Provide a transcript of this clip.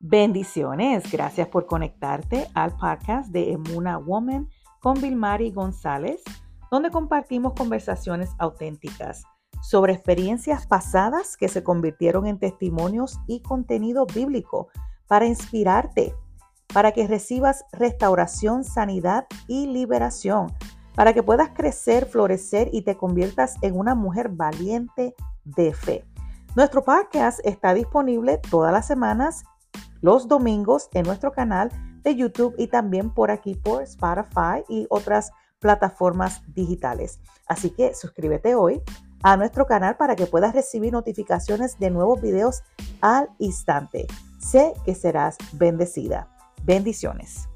Bendiciones, gracias por conectarte al podcast de Emuna Woman con Vilmari González, donde compartimos conversaciones auténticas sobre experiencias pasadas que se convirtieron en testimonios y contenido bíblico para inspirarte, para que recibas restauración, sanidad y liberación, para que puedas crecer, florecer y te conviertas en una mujer valiente de fe. Nuestro podcast está disponible todas las semanas los domingos en nuestro canal de YouTube y también por aquí por Spotify y otras plataformas digitales. Así que suscríbete hoy a nuestro canal para que puedas recibir notificaciones de nuevos videos al instante. Sé que serás bendecida. Bendiciones.